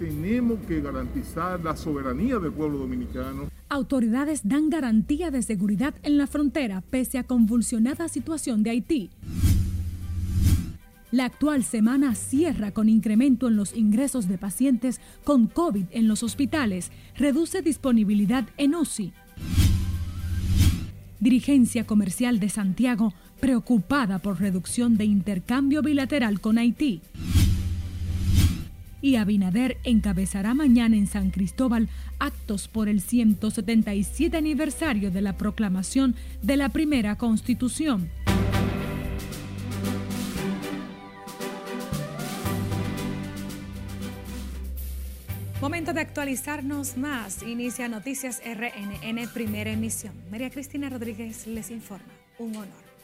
tenemos que garantizar la soberanía del pueblo dominicano. Autoridades dan garantía de seguridad en la frontera pese a convulsionada situación de Haití. La actual semana cierra con incremento en los ingresos de pacientes con COVID en los hospitales, reduce disponibilidad en UCI. Dirigencia comercial de Santiago preocupada por reducción de intercambio bilateral con Haití. Y Abinader encabezará mañana en San Cristóbal actos por el 177 aniversario de la proclamación de la primera constitución. Momento de actualizarnos más. Inicia Noticias RNN, primera emisión. María Cristina Rodríguez les informa. Un honor.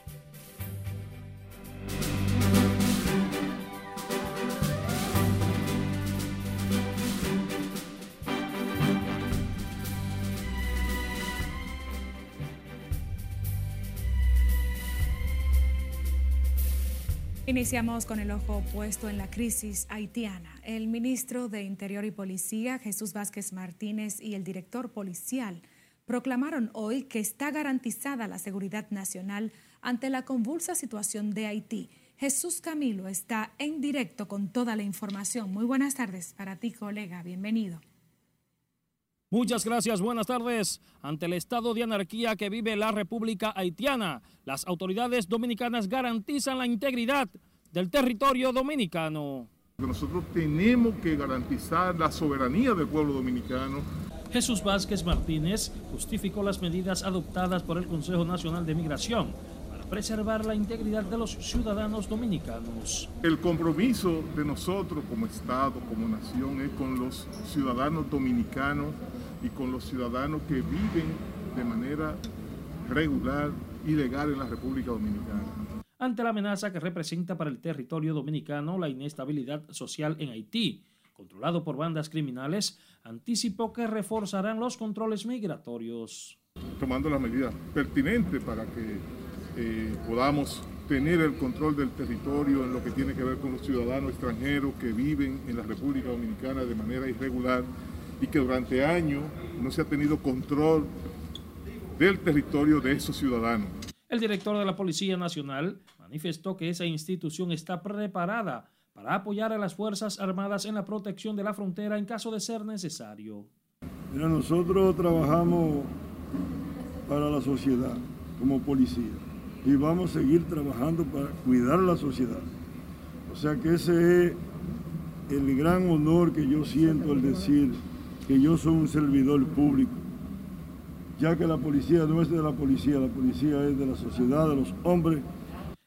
Iniciamos con el ojo puesto en la crisis haitiana. El ministro de Interior y Policía, Jesús Vázquez Martínez, y el director policial proclamaron hoy que está garantizada la seguridad nacional ante la convulsa situación de Haití. Jesús Camilo está en directo con toda la información. Muy buenas tardes para ti, colega. Bienvenido. Muchas gracias, buenas tardes. Ante el estado de anarquía que vive la República Haitiana, las autoridades dominicanas garantizan la integridad del territorio dominicano. Nosotros tenemos que garantizar la soberanía del pueblo dominicano. Jesús Vázquez Martínez justificó las medidas adoptadas por el Consejo Nacional de Migración para preservar la integridad de los ciudadanos dominicanos. El compromiso de nosotros como Estado, como nación, es con los ciudadanos dominicanos y con los ciudadanos que viven de manera regular y legal en la República Dominicana. Ante la amenaza que representa para el territorio dominicano la inestabilidad social en Haití, controlado por bandas criminales, anticipó que reforzarán los controles migratorios. Tomando las medidas pertinentes para que eh, podamos tener el control del territorio en lo que tiene que ver con los ciudadanos extranjeros que viven en la República Dominicana de manera irregular y que durante años no se ha tenido control del territorio de esos ciudadanos. El director de la Policía Nacional manifestó que esa institución está preparada para apoyar a las Fuerzas Armadas en la protección de la frontera en caso de ser necesario. Mira, nosotros trabajamos para la sociedad como policía y vamos a seguir trabajando para cuidar la sociedad. O sea que ese es el gran honor que yo siento al decir que yo soy un servidor público, ya que la policía no es de la policía, la policía es de la sociedad, de los hombres.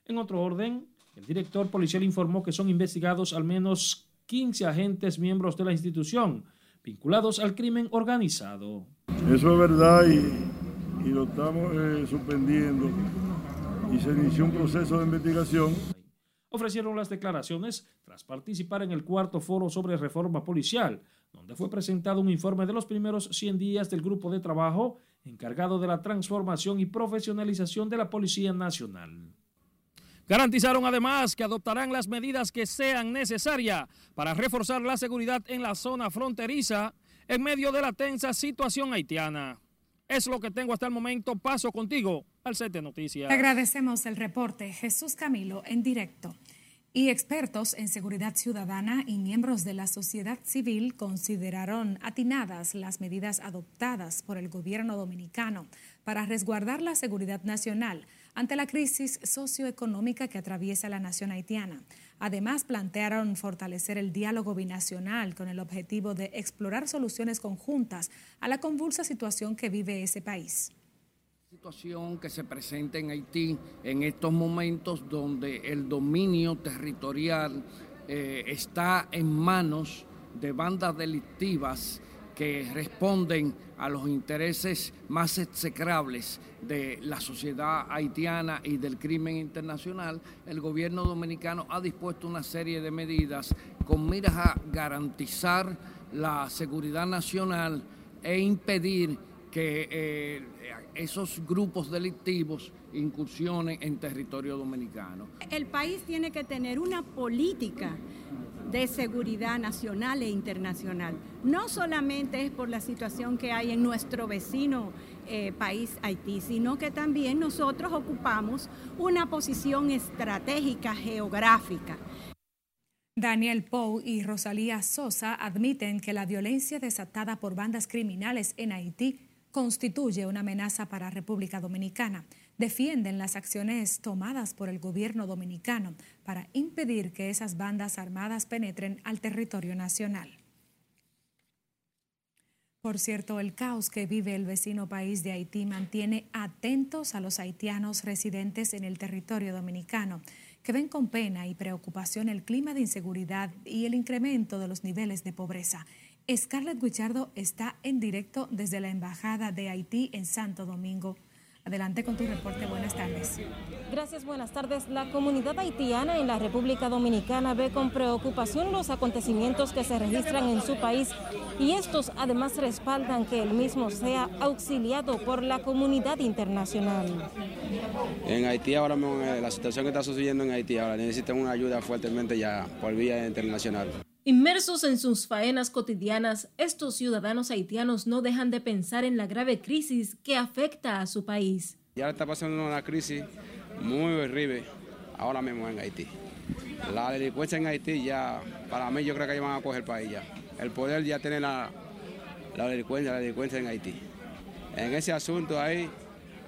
En otro orden, el director policial informó que son investigados al menos 15 agentes miembros de la institución vinculados al crimen organizado. Eso es verdad y, lo estamos eh, suspendiendo y se inició un proceso de investigación. Ofrecieron las declaraciones tras participar en el cuarto foro sobre reforma policial, donde fue presentado un informe de los primeros 100 días del grupo de trabajo encargado de la transformación y profesionalización de la Policía Nacional. Garantizaron además que adoptarán las medidas que sean necesarias para reforzar la seguridad en la zona fronteriza en medio de la tensa situación haitiana. Es lo que tengo hasta el momento. Paso contigo al set noticias. Agradecemos el reporte. Jesús Camilo en directo. Y expertos en seguridad ciudadana y miembros de la sociedad civil consideraron atinadas las medidas adoptadas por el gobierno dominicano para resguardar la seguridad nacional ante la crisis socioeconómica que atraviesa la nación haitiana. Además, plantearon fortalecer el diálogo binacional con el objetivo de explorar soluciones conjuntas a la convulsa situación que vive ese país situación que se presenta en Haití en estos momentos donde el dominio territorial eh, está en manos de bandas delictivas que responden a los intereses más execrables de la sociedad haitiana y del crimen internacional, el gobierno dominicano ha dispuesto una serie de medidas con miras a garantizar la seguridad nacional e impedir que eh, esos grupos delictivos incursionen en territorio dominicano. El país tiene que tener una política de seguridad nacional e internacional. No solamente es por la situación que hay en nuestro vecino eh, país Haití, sino que también nosotros ocupamos una posición estratégica geográfica. Daniel Pou y Rosalía Sosa admiten que la violencia desatada por bandas criminales en Haití constituye una amenaza para República Dominicana. Defienden las acciones tomadas por el gobierno dominicano para impedir que esas bandas armadas penetren al territorio nacional. Por cierto, el caos que vive el vecino país de Haití mantiene atentos a los haitianos residentes en el territorio dominicano, que ven con pena y preocupación el clima de inseguridad y el incremento de los niveles de pobreza. Scarlett Guichardo está en directo desde la Embajada de Haití en Santo Domingo. Adelante con tu reporte. Buenas tardes. Gracias, buenas tardes. La comunidad haitiana en la República Dominicana ve con preocupación los acontecimientos que se registran en su país y estos además respaldan que el mismo sea auxiliado por la comunidad internacional. En Haití ahora mismo, eh, la situación que está sucediendo en Haití ahora necesitan una ayuda fuertemente ya por vía internacional. Inmersos en sus faenas cotidianas, estos ciudadanos haitianos no dejan de pensar en la grave crisis que afecta a su país. Ya está pasando una crisis muy horrible ahora mismo en Haití. La delincuencia en Haití ya, para mí yo creo que ya van a coger el país ya. El poder ya tiene la, la delincuencia, la delincuencia en Haití. En ese asunto ahí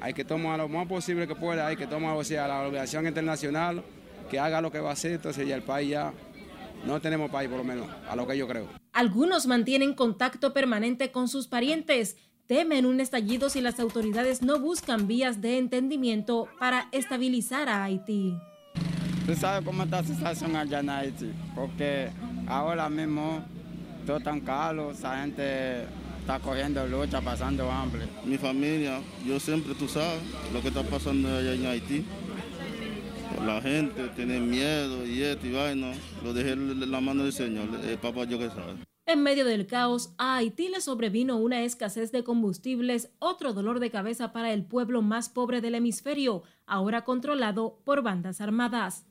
hay que tomar lo más posible que pueda, hay que tomar, o la organización internacional que haga lo que va a hacer, entonces ya el país ya no tenemos país, por lo menos, a lo que yo creo. Algunos mantienen contacto permanente con sus parientes. Temen un estallido si las autoridades no buscan vías de entendimiento para estabilizar a Haití. ¿Tú sabes cómo está la situación allá en Haití? Porque ahora mismo todo tan caro, esa gente está cogiendo lucha, pasando hambre. Mi familia, yo siempre, tú sabes, lo que está pasando allá en Haití. La gente tiene miedo y esto y vaina. Lo dejé en la mano del Señor, el yo que sabe. En medio del caos, a Haití le sobrevino una escasez de combustibles, otro dolor de cabeza para el pueblo más pobre del hemisferio, ahora controlado por bandas armadas.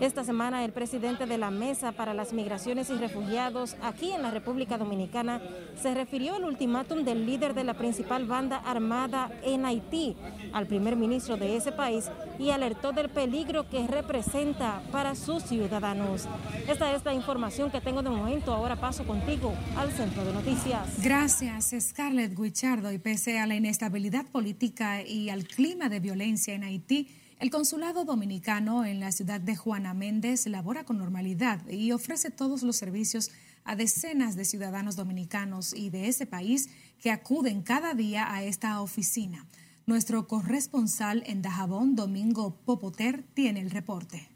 Esta semana el presidente de la Mesa para las Migraciones y Refugiados aquí en la República Dominicana se refirió al ultimátum del líder de la principal banda armada en Haití al primer ministro de ese país y alertó del peligro que representa para sus ciudadanos. Esta es la información que tengo de momento. Ahora paso contigo al centro de noticias. Gracias, Scarlett Guichardo. Y pese a la inestabilidad política y al clima de violencia en Haití, el consulado dominicano en la ciudad de Juana Méndez labora con normalidad y ofrece todos los servicios a decenas de ciudadanos dominicanos y de ese país que acuden cada día a esta oficina. Nuestro corresponsal en Dajabón, Domingo Popoter, tiene el reporte.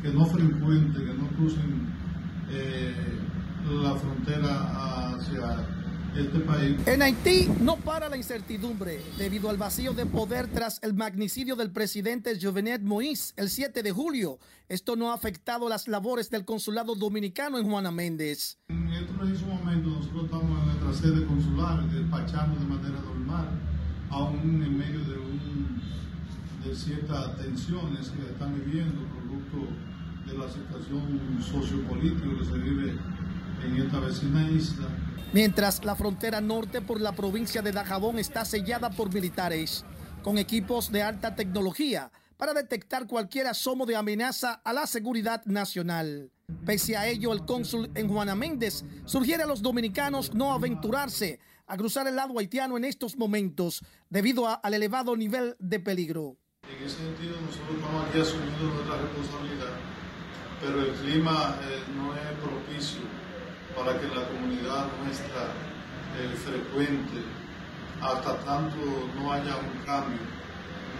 Que no frecuente, que no crucen eh, la frontera hacia este en Haití no para la incertidumbre debido al vacío de poder tras el magnicidio del presidente Jovenel Moïse el 7 de julio. Esto no ha afectado las labores del consulado dominicano en Juana Méndez. En este preciso momento nosotros estamos en nuestra sede consular despachando de manera normal, aún en medio de, de ciertas tensiones que están viviendo producto de la situación sociopolítica que se vive en esta vecina isla mientras la frontera norte por la provincia de Dajabón está sellada por militares con equipos de alta tecnología para detectar cualquier asomo de amenaza a la seguridad nacional. Pese a ello, el cónsul en Juana Méndez sugiere a los dominicanos no aventurarse a cruzar el lado haitiano en estos momentos debido al elevado nivel de peligro. En ese sentido, nosotros estamos aquí asumiendo nuestra responsabilidad, pero el clima eh, no es propicio para que la comunidad nuestra eh, frecuente hasta tanto no haya un cambio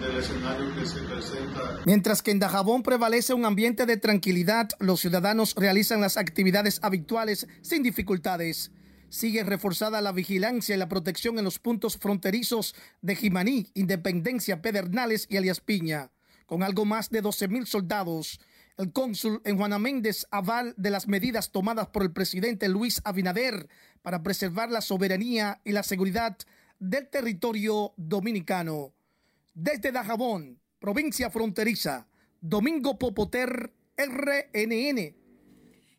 del escenario que se presenta. Mientras que en Dajabón prevalece un ambiente de tranquilidad, los ciudadanos realizan las actividades habituales sin dificultades. Sigue reforzada la vigilancia y la protección en los puntos fronterizos de Jimaní, Independencia, Pedernales y Alias Piña, con algo más de 12 mil soldados el cónsul en Juana Méndez aval de las medidas tomadas por el presidente Luis Abinader para preservar la soberanía y la seguridad del territorio dominicano. Desde Dajabón, provincia fronteriza, Domingo Popoter, RNN.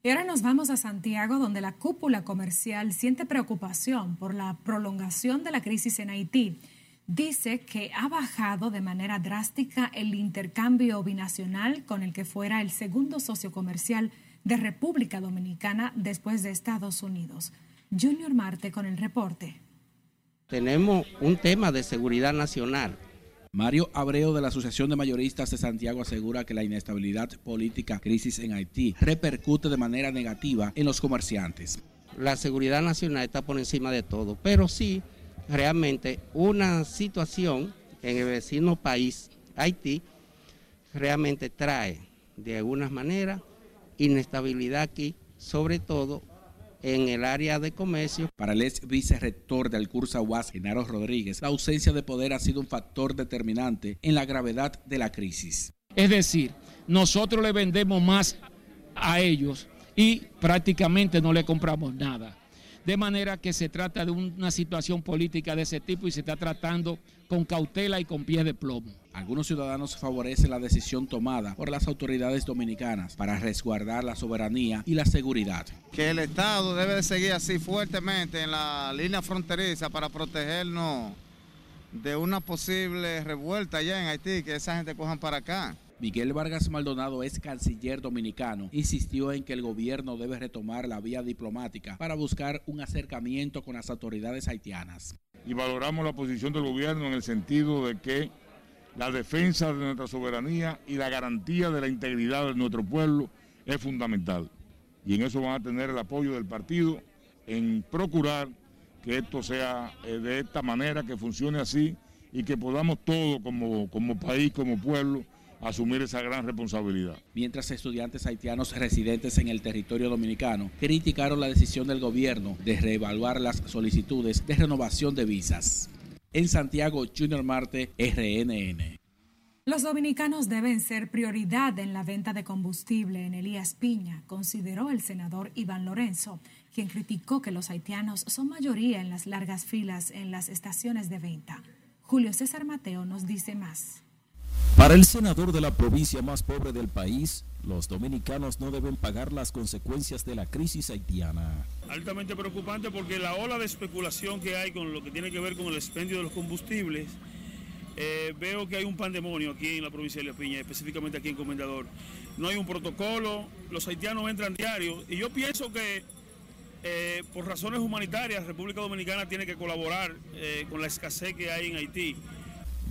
Y ahora nos vamos a Santiago, donde la cúpula comercial siente preocupación por la prolongación de la crisis en Haití. Dice que ha bajado de manera drástica el intercambio binacional con el que fuera el segundo socio comercial de República Dominicana después de Estados Unidos. Junior Marte con el reporte. Tenemos un tema de seguridad nacional Mario Abreu de la Asociación de Mayoristas de Santiago asegura que la inestabilidad política, crisis en Haití, repercute de manera negativa en los comerciantes. La seguridad nacional está por encima de todo, pero sí, realmente una situación en el vecino país, Haití, realmente trae de alguna manera inestabilidad aquí, sobre todo en el área de comercio. Para el ex vicerrector del curso UAS, Genaro Rodríguez, la ausencia de poder ha sido un factor determinante en la gravedad de la crisis. Es decir, nosotros le vendemos más a ellos y prácticamente no le compramos nada. De manera que se trata de una situación política de ese tipo y se está tratando con cautela y con pie de plomo. Algunos ciudadanos favorecen la decisión tomada por las autoridades dominicanas para resguardar la soberanía y la seguridad. Que el Estado debe de seguir así fuertemente en la línea fronteriza para protegernos de una posible revuelta allá en Haití, que esa gente cojan para acá. Miguel Vargas Maldonado es canciller dominicano. Insistió en que el gobierno debe retomar la vía diplomática para buscar un acercamiento con las autoridades haitianas. Y valoramos la posición del gobierno en el sentido de que la defensa de nuestra soberanía y la garantía de la integridad de nuestro pueblo es fundamental. Y en eso van a tener el apoyo del partido en procurar que esto sea eh, de esta manera, que funcione así y que podamos todos como, como país, como pueblo, asumir esa gran responsabilidad. Mientras estudiantes haitianos residentes en el territorio dominicano criticaron la decisión del gobierno de reevaluar las solicitudes de renovación de visas. En Santiago, Junior Marte, RNN. Los dominicanos deben ser prioridad en la venta de combustible en Elías Piña, consideró el senador Iván Lorenzo, quien criticó que los haitianos son mayoría en las largas filas en las estaciones de venta. Julio César Mateo nos dice más. Para el senador de la provincia más pobre del país, los dominicanos no deben pagar las consecuencias de la crisis haitiana. Altamente preocupante porque la ola de especulación que hay con lo que tiene que ver con el expendio de los combustibles, eh, veo que hay un pandemonio aquí en la provincia de La Piña, específicamente aquí en Comendador. No hay un protocolo, los haitianos entran diario y yo pienso que eh, por razones humanitarias República Dominicana tiene que colaborar eh, con la escasez que hay en Haití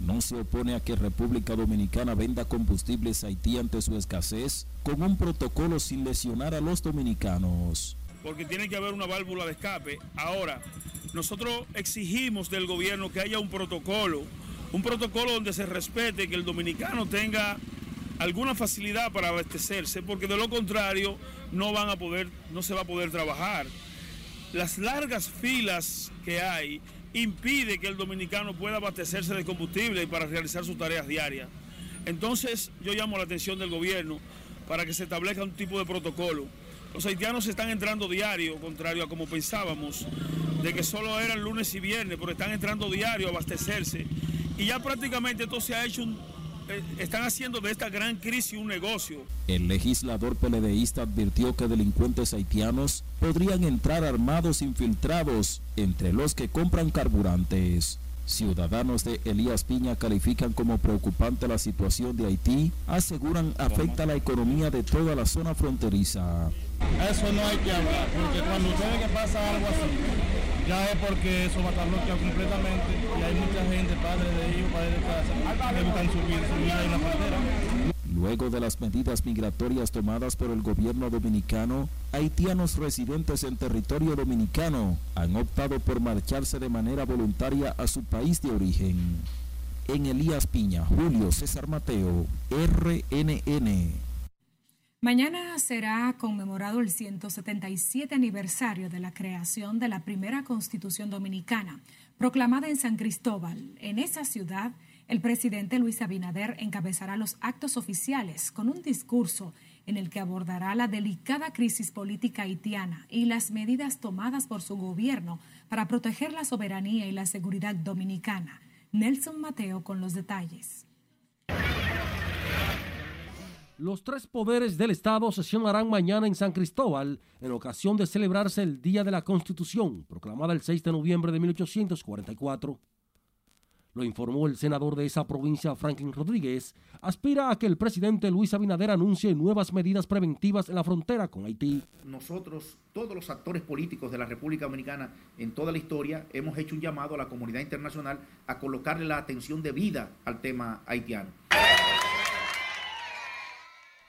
no se opone a que República Dominicana venda combustibles a Haití ante su escasez con un protocolo sin lesionar a los dominicanos. Porque tiene que haber una válvula de escape. Ahora, nosotros exigimos del gobierno que haya un protocolo, un protocolo donde se respete que el dominicano tenga alguna facilidad para abastecerse, porque de lo contrario no van a poder, no se va a poder trabajar. Las largas filas que hay impide que el dominicano pueda abastecerse de combustible para realizar sus tareas diarias. Entonces yo llamo la atención del gobierno para que se establezca un tipo de protocolo. Los haitianos están entrando diario, contrario a como pensábamos, de que solo eran lunes y viernes, pero están entrando diario a abastecerse. Y ya prácticamente esto se ha hecho un, están haciendo de esta gran crisis un negocio. El legislador peledeísta advirtió que delincuentes haitianos podrían entrar armados infiltrados entre los que compran carburantes. Ciudadanos de Elías Piña califican como preocupante la situación de Haití, aseguran afecta la economía de toda la zona fronteriza. Eso no hay que hablar, porque cuando usted que pasa algo así, ya es porque eso va a estar bloqueado completamente y hay mucha gente, padres de hijos, padres de casa, que buscan su vida, su vida en la frontera. Luego de las medidas migratorias tomadas por el gobierno dominicano, haitianos residentes en territorio dominicano han optado por marcharse de manera voluntaria a su país de origen. En Elías Piña, Julio César Mateo, RNN. Mañana será conmemorado el 177 aniversario de la creación de la primera constitución dominicana, proclamada en San Cristóbal. En esa ciudad, el presidente Luis Abinader encabezará los actos oficiales con un discurso en el que abordará la delicada crisis política haitiana y las medidas tomadas por su gobierno para proteger la soberanía y la seguridad dominicana. Nelson Mateo con los detalles. Los tres poderes del Estado sesionarán mañana en San Cristóbal en ocasión de celebrarse el Día de la Constitución, proclamada el 6 de noviembre de 1844. Lo informó el senador de esa provincia, Franklin Rodríguez, aspira a que el presidente Luis Abinader anuncie nuevas medidas preventivas en la frontera con Haití. Nosotros, todos los actores políticos de la República Dominicana en toda la historia, hemos hecho un llamado a la comunidad internacional a colocarle la atención debida al tema haitiano.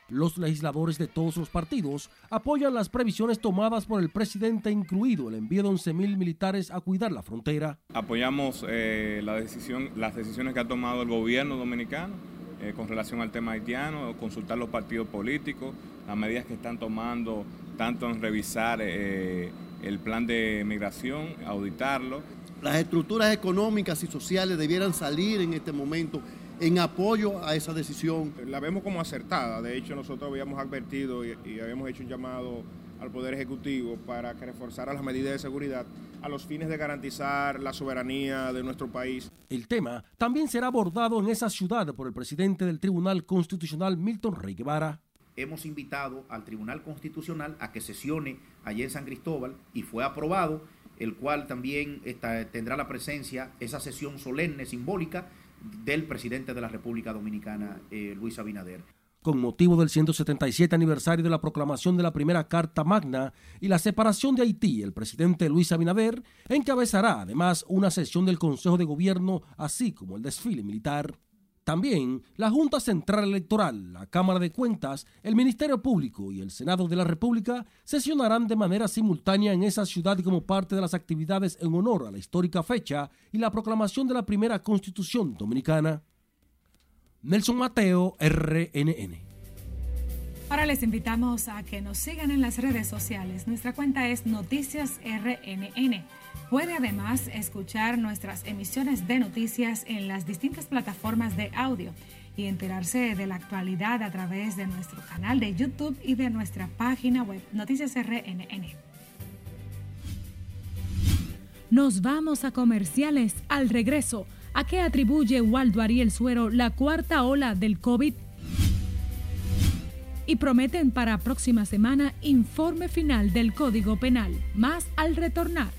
Los legisladores de todos los partidos apoyan las previsiones tomadas por el presidente, incluido el envío de 11.000 militares a cuidar la frontera. Apoyamos eh, la decisión, las decisiones que ha tomado el gobierno dominicano eh, con relación al tema haitiano, consultar los partidos políticos, las medidas que están tomando, tanto en revisar eh, el plan de migración, auditarlo. Las estructuras económicas y sociales debieran salir en este momento en apoyo a esa decisión. La vemos como acertada, de hecho nosotros habíamos advertido y, habíamos hecho un llamado al Poder Ejecutivo para que reforzara las medidas de seguridad a los fines de garantizar la soberanía de nuestro país. El tema también será abordado en esa ciudad por el presidente del Tribunal Constitucional, Milton Rey Guevara. Hemos invitado al Tribunal Constitucional a que sesione allí en San Cristóbal y fue aprobado, el cual también tendrá la presencia, esa sesión solemne, simbólica, del presidente de la República Dominicana, eh, Luis Abinader. Con motivo del 177 aniversario de la proclamación de la primera Carta Magna y la separación de Haití, el presidente Luis Abinader encabezará además una sesión del Consejo de Gobierno, así como el desfile militar. También la Junta Central Electoral, la Cámara de Cuentas, el Ministerio Público y el Senado de la República sesionarán de manera simultánea en esa ciudad como parte de las actividades en honor a la histórica fecha y la proclamación de la primera Constitución Dominicana. Nelson Mateo, RNN. Ahora les invitamos a que nos sigan en las redes sociales. Nuestra cuenta es Noticias RNN. Puede además escuchar nuestras emisiones de noticias en las distintas plataformas de audio y enterarse de la actualidad a través de nuestro canal de YouTube y de nuestra página web Noticias RNN. Nos vamos a comerciales al regreso. ¿A qué atribuye Waldo Ariel Suero la cuarta ola del COVID? Y prometen para próxima semana informe final del Código Penal. Más al retornar.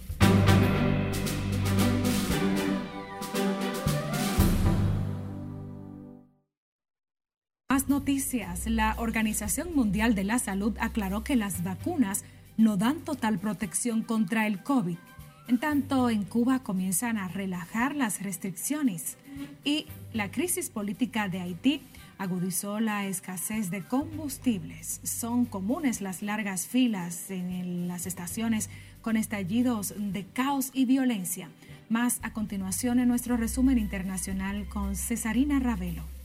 Noticias. La Organización Mundial de la Salud aclaró que las vacunas no dan total protección contra el COVID. En tanto, en Cuba comienzan a relajar las restricciones y la crisis política de Haití agudizó la escasez de combustibles. Son comunes las largas filas en las estaciones con estallidos de caos y violencia. Más a continuación en nuestro resumen internacional con Cesarina Ravelo.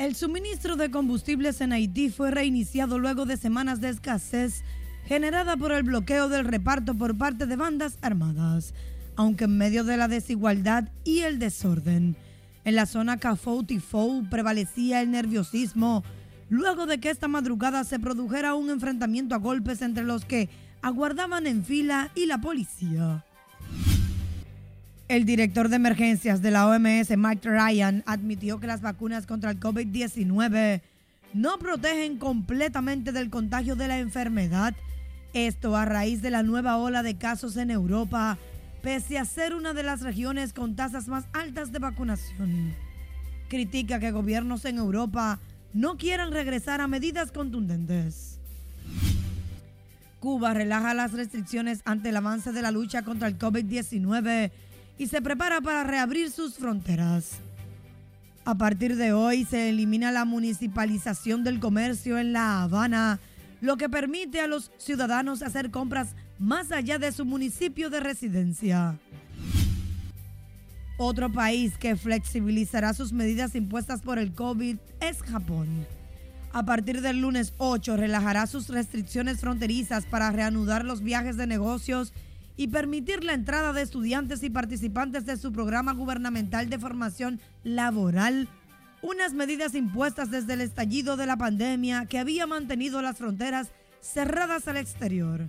El suministro de combustibles en Haití fue reiniciado luego de semanas de escasez generada por el bloqueo del reparto por parte de bandas armadas, aunque en medio de la desigualdad y el desorden. En la zona Cafou-Tifou prevalecía el nerviosismo luego de que esta madrugada se produjera un enfrentamiento a golpes entre los que aguardaban en fila y la policía. El director de emergencias de la OMS, Mike Ryan, admitió que las vacunas contra el COVID-19 no protegen completamente del contagio de la enfermedad. Esto a raíz de la nueva ola de casos en Europa, pese a ser una de las regiones con tasas más altas de vacunación. Critica que gobiernos en Europa no quieran regresar a medidas contundentes. Cuba relaja las restricciones ante el avance de la lucha contra el COVID-19 y se prepara para reabrir sus fronteras. A partir de hoy se elimina la municipalización del comercio en La Habana, lo que permite a los ciudadanos hacer compras más allá de su municipio de residencia. Otro país que flexibilizará sus medidas impuestas por el COVID es Japón. A partir del lunes 8 relajará sus restricciones fronterizas para reanudar los viajes de negocios y permitir la entrada de estudiantes y participantes de su programa gubernamental de formación laboral, unas medidas impuestas desde el estallido de la pandemia que había mantenido las fronteras cerradas al exterior.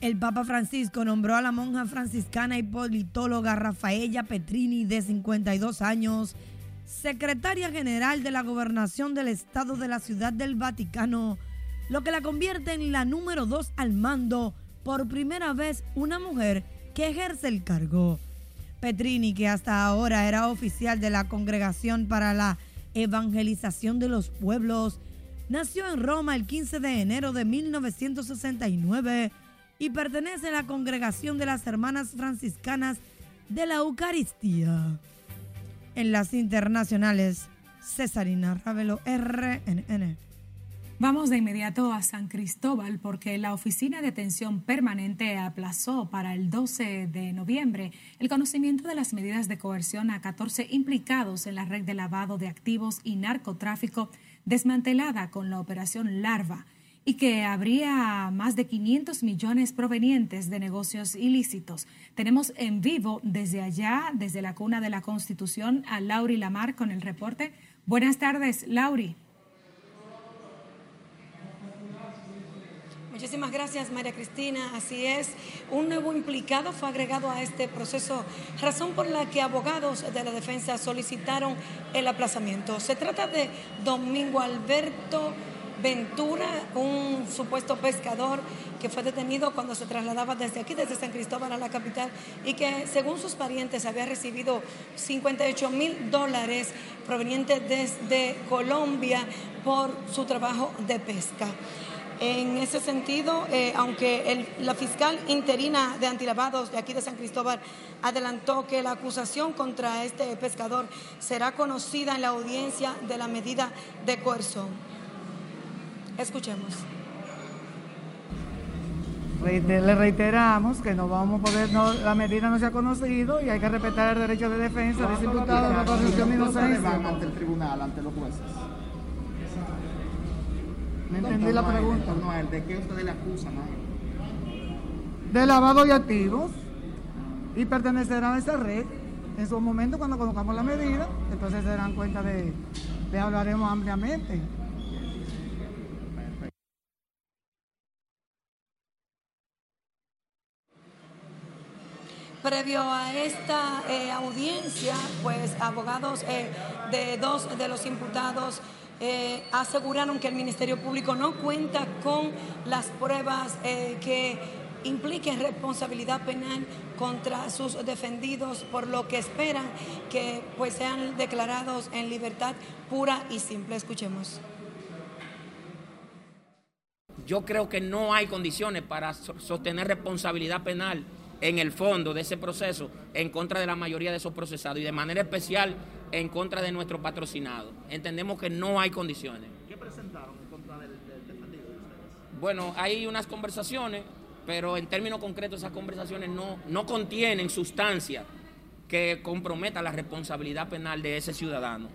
El Papa Francisco nombró a la monja franciscana y politóloga Rafaella Petrini, de 52 años, secretaria general de la gobernación del Estado de la Ciudad del Vaticano, lo que la convierte en la número dos al mando, por primera vez una mujer que ejerce el cargo. Petrini, que hasta ahora era oficial de la Congregación para la Evangelización de los Pueblos, nació en Roma el 15 de enero de 1969 y pertenece a la Congregación de las Hermanas Franciscanas de la Eucaristía. En las internacionales, Cesarina Ravelo, RNN. Vamos de inmediato a San Cristóbal porque la Oficina de Atención Permanente aplazó para el 12 de noviembre el conocimiento de las medidas de coerción a 14 implicados en la red de lavado de activos y narcotráfico desmantelada con la operación Larva y que habría más de 500 millones provenientes de negocios ilícitos. Tenemos en vivo desde allá, desde la cuna de la Constitución, a Lauri Lamar con el reporte. Buenas tardes, Lauri. Muchísimas gracias, María Cristina. Así es, un nuevo implicado fue agregado a este proceso, razón por la que abogados de la defensa solicitaron el aplazamiento. Se trata de Domingo Alberto Ventura, un supuesto pescador que fue detenido cuando se trasladaba desde aquí, desde San Cristóbal a la capital, y que según sus parientes había recibido 58 mil dólares provenientes desde Colombia por su trabajo de pesca. En ese sentido, eh, aunque la fiscal interina de antilavados de aquí de San Cristóbal adelantó que la acusación contra este pescador será conocida en la audiencia de la medida de coerción. Escuchemos. Le reiteramos que no vamos a poder, la medida no se ha conocido y hay que respetar el derecho de defensa de ese imputado no presunción de inocencia. ante el tribunal, ante los jueces? No entendí la pregunta. No, el de qué ustedes le acusan De lavado de activos y pertenecerán a esa red. En su momento, cuando colocamos la medida, entonces se darán cuenta de, de hablaremos ampliamente. Previo a esta eh, audiencia, pues abogados eh, de dos de los imputados eh, aseguraron que el Ministerio Público no cuenta con las pruebas eh, que impliquen responsabilidad penal contra sus defendidos, por lo que esperan que pues sean declarados en libertad pura y simple. Escuchemos. Yo creo que no hay condiciones para sostener responsabilidad penal en el fondo de ese proceso en contra de la mayoría de esos procesados y de manera especial en contra de nuestro patrocinado. Entendemos que no hay condiciones. ¿Qué presentaron en contra del, defendido de ustedes? Bueno, hay unas conversaciones, pero en términos concretos esas conversaciones no, no contienen sustancia que comprometa la responsabilidad penal de ese ciudadano,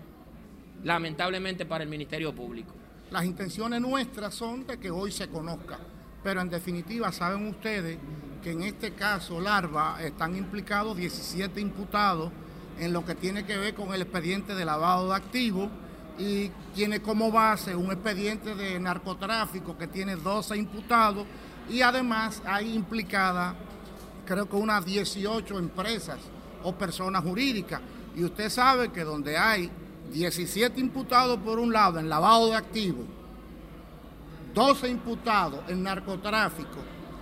lamentablemente para el Ministerio Público. Las intenciones nuestras son de que hoy se conozca, pero en definitiva saben ustedes que en este caso Larva están implicados 17 imputados en lo que tiene que ver con el expediente de lavado de activos y tiene como base un expediente de narcotráfico que tiene 12 imputados y además hay implicadas creo que unas 18 empresas o personas jurídicas. Y usted sabe que donde hay 17 imputados por un lado en lavado de activos, 12 imputados en narcotráfico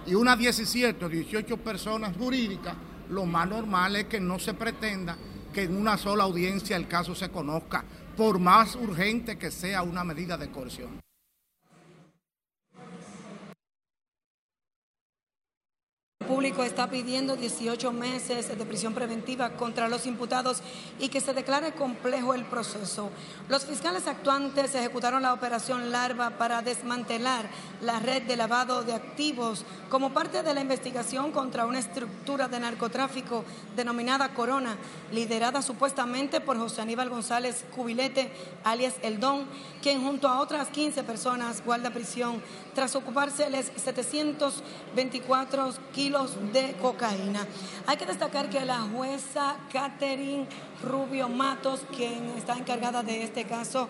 y unas 17 o 18 personas jurídicas, lo más normal es que no se pretenda que en una sola audiencia el caso se conozca, por más urgente que sea una medida de coerción. Público está pidiendo 18 meses de prisión preventiva contra los imputados y que se declare complejo el proceso. Los fiscales actuantes ejecutaron la operación Larva para desmantelar la red de lavado de activos como parte de la investigación contra una estructura de narcotráfico denominada Corona, liderada supuestamente por José Aníbal González Cubilete, alias El Don, quien junto a otras 15 personas guarda prisión tras ocupárseles 724 kilos de cocaína. Hay que destacar que la jueza Catherine Rubio Matos, quien está encargada de este caso,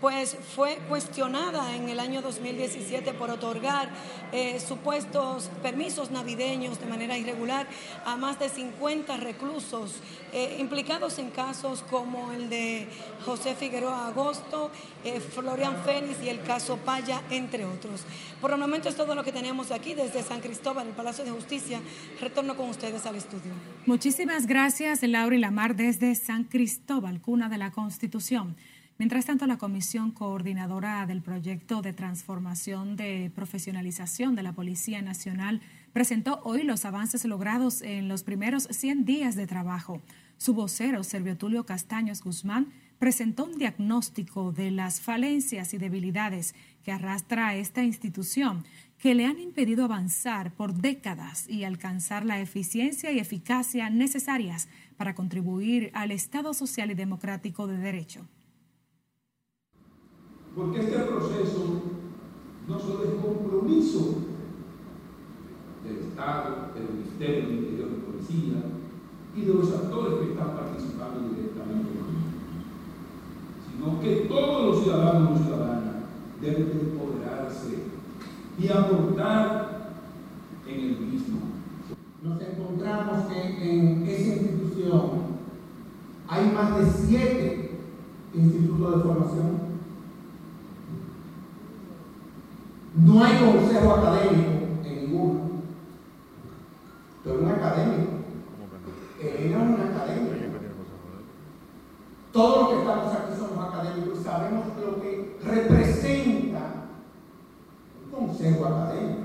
pues fue cuestionada en el año 2017 por otorgar eh, supuestos permisos navideños de manera irregular a más de 50 reclusos eh, implicados en casos como el de José Figueroa Agosto, eh, Florian Félix y el caso Paya, entre otros. Por el momento es todo lo que tenemos aquí desde San Cristóbal, el Palacio de Justicia. Retorno con ustedes al estudio. Muchísimas gracias, Laura y Lamar, desde San Cristóbal, cuna de la Constitución. Mientras tanto, la Comisión Coordinadora del Proyecto de Transformación de Profesionalización de la Policía Nacional presentó hoy los avances logrados en los primeros 100 días de trabajo. Su vocero, Servio Tulio Castaños Guzmán, presentó un diagnóstico de las falencias y debilidades que arrastra esta institución que le han impedido avanzar por décadas y alcanzar la eficiencia y eficacia necesarias para contribuir al Estado social y democrático de derecho porque este proceso no solo es compromiso del Estado, del Ministerio del Interior de Policía y de los actores que están participando directamente en sino que todos los ciudadanos y ciudadanas deben empoderarse y aportar en el mismo. Nos encontramos que en esa institución hay más de siete institutos de formación No hay consejo académico en ninguno. Pero un académico. Era un académico. Todos los que estamos aquí somos académicos y sabemos lo que representa un consejo académico.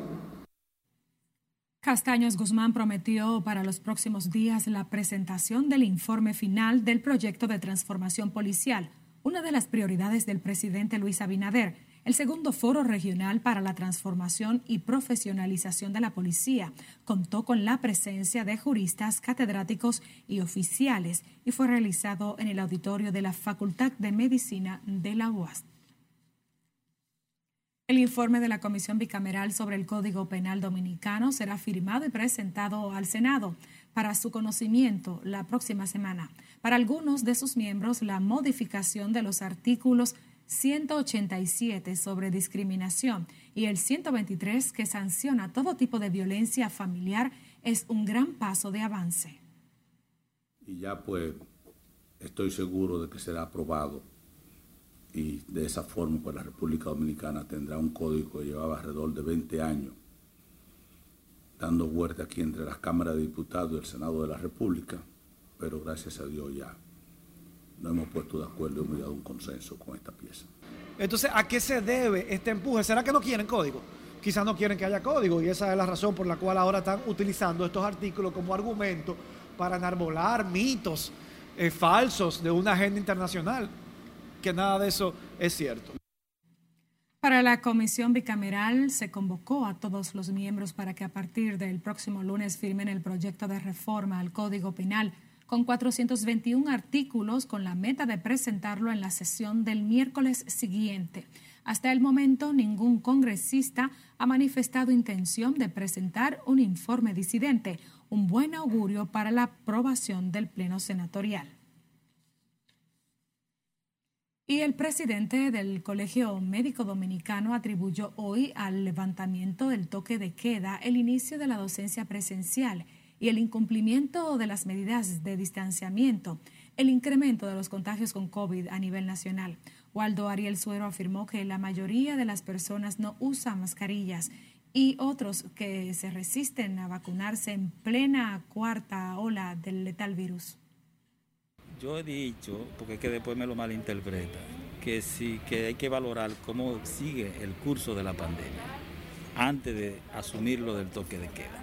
Castaños Guzmán prometió para los próximos días la presentación del informe final del proyecto de transformación policial, una de las prioridades del presidente Luis Abinader el segundo foro regional para la transformación y profesionalización de la policía contó con la presencia de juristas, catedráticos y oficiales y fue realizado en el auditorio de la Facultad de Medicina de la UAS. El informe de la Comisión Bicameral sobre el Código Penal Dominicano será firmado y presentado al Senado para su conocimiento la próxima semana. Para algunos de sus miembros, la modificación de los artículos 187 sobre discriminación y el 123 que sanciona todo tipo de violencia familiar es un gran paso de avance. Y ya pues estoy seguro de que será aprobado y de esa forma pues la República Dominicana tendrá un código que llevaba alrededor de 20 años dando vuelta aquí entre las cámaras de diputados y el Senado de la República, pero gracias a Dios ya no hemos puesto de acuerdo y hemos llegado a un consenso con esta pieza. Entonces, ¿a qué se debe este empuje? ¿Será que no quieren código? Quizás no quieren que haya código y esa es la razón por la cual ahora están utilizando estos artículos como argumento para enarbolar mitos eh, falsos de una agenda internacional, que nada de eso es cierto. Para la comisión bicameral se convocó a todos los miembros para que a partir del próximo lunes firmen el proyecto de reforma al Código Penal con 421 artículos con la meta de presentarlo en la sesión del miércoles siguiente. Hasta el momento, ningún congresista ha manifestado intención de presentar un informe disidente, un buen augurio para la aprobación del Pleno Senatorial. Y el presidente del Colegio Médico Dominicano atribuyó hoy al levantamiento del toque de queda el inicio de la docencia presencial y el incumplimiento de las medidas de distanciamiento, el incremento de los contagios con COVID a nivel nacional. Waldo Ariel Suero afirmó que la mayoría de las personas no usan mascarillas y otros que se resisten a vacunarse en plena cuarta ola del letal virus. Yo he dicho, porque es que después me lo malinterpreta, que sí, que hay que valorar cómo sigue el curso de la pandemia antes de asumir lo del toque de queda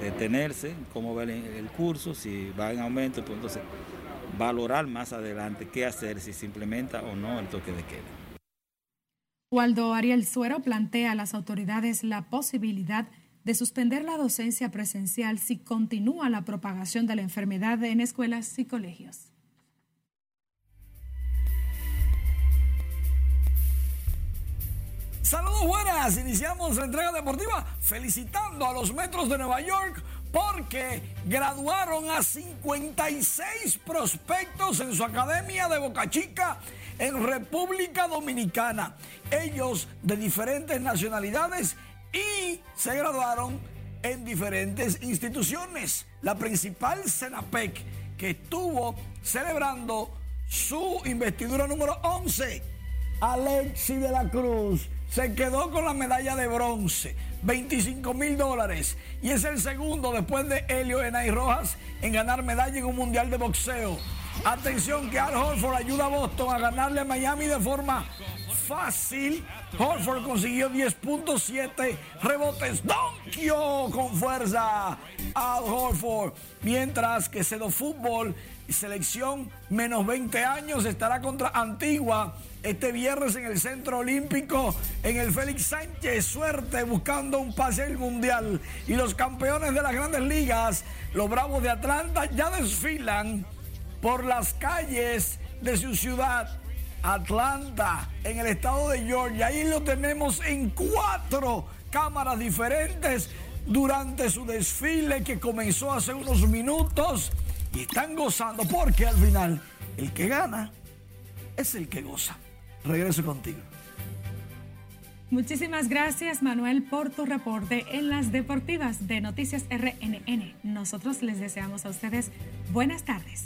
detenerse, cómo ver el curso, si va en aumento, pues entonces valorar más adelante qué hacer, si se implementa o no el toque de queda. Waldo Ariel Suero plantea a las autoridades la posibilidad de suspender la docencia presencial si continúa la propagación de la enfermedad en escuelas y colegios. Saludos buenas, iniciamos la entrega deportiva felicitando a los Metros de Nueva York porque graduaron a 56 prospectos en su academia de Boca Chica en República Dominicana. Ellos de diferentes nacionalidades y se graduaron en diferentes instituciones. La principal, Senapec, que estuvo celebrando su investidura número 11. Alexi de la Cruz se quedó con la medalla de bronce, 25 mil dólares, y es el segundo después de Helio Enay Rojas en ganar medalla en un mundial de boxeo. Atención que Al Horford ayuda a Boston a ganarle a Miami de forma fácil. Horford consiguió 10.7 rebotes. Donkio con fuerza. Al Horford. Mientras que Cedo Fútbol selección menos 20 años estará contra Antigua este viernes en el Centro Olímpico en el Félix Sánchez. Suerte buscando un pase al Mundial. Y los campeones de las grandes ligas, los Bravos de Atlanta, ya desfilan por las calles de su ciudad. Atlanta, en el estado de Georgia. Ahí lo tenemos en cuatro cámaras diferentes durante su desfile que comenzó hace unos minutos y están gozando porque al final el que gana es el que goza. Regreso contigo. Muchísimas gracias Manuel por tu reporte en las deportivas de Noticias RNN. Nosotros les deseamos a ustedes buenas tardes.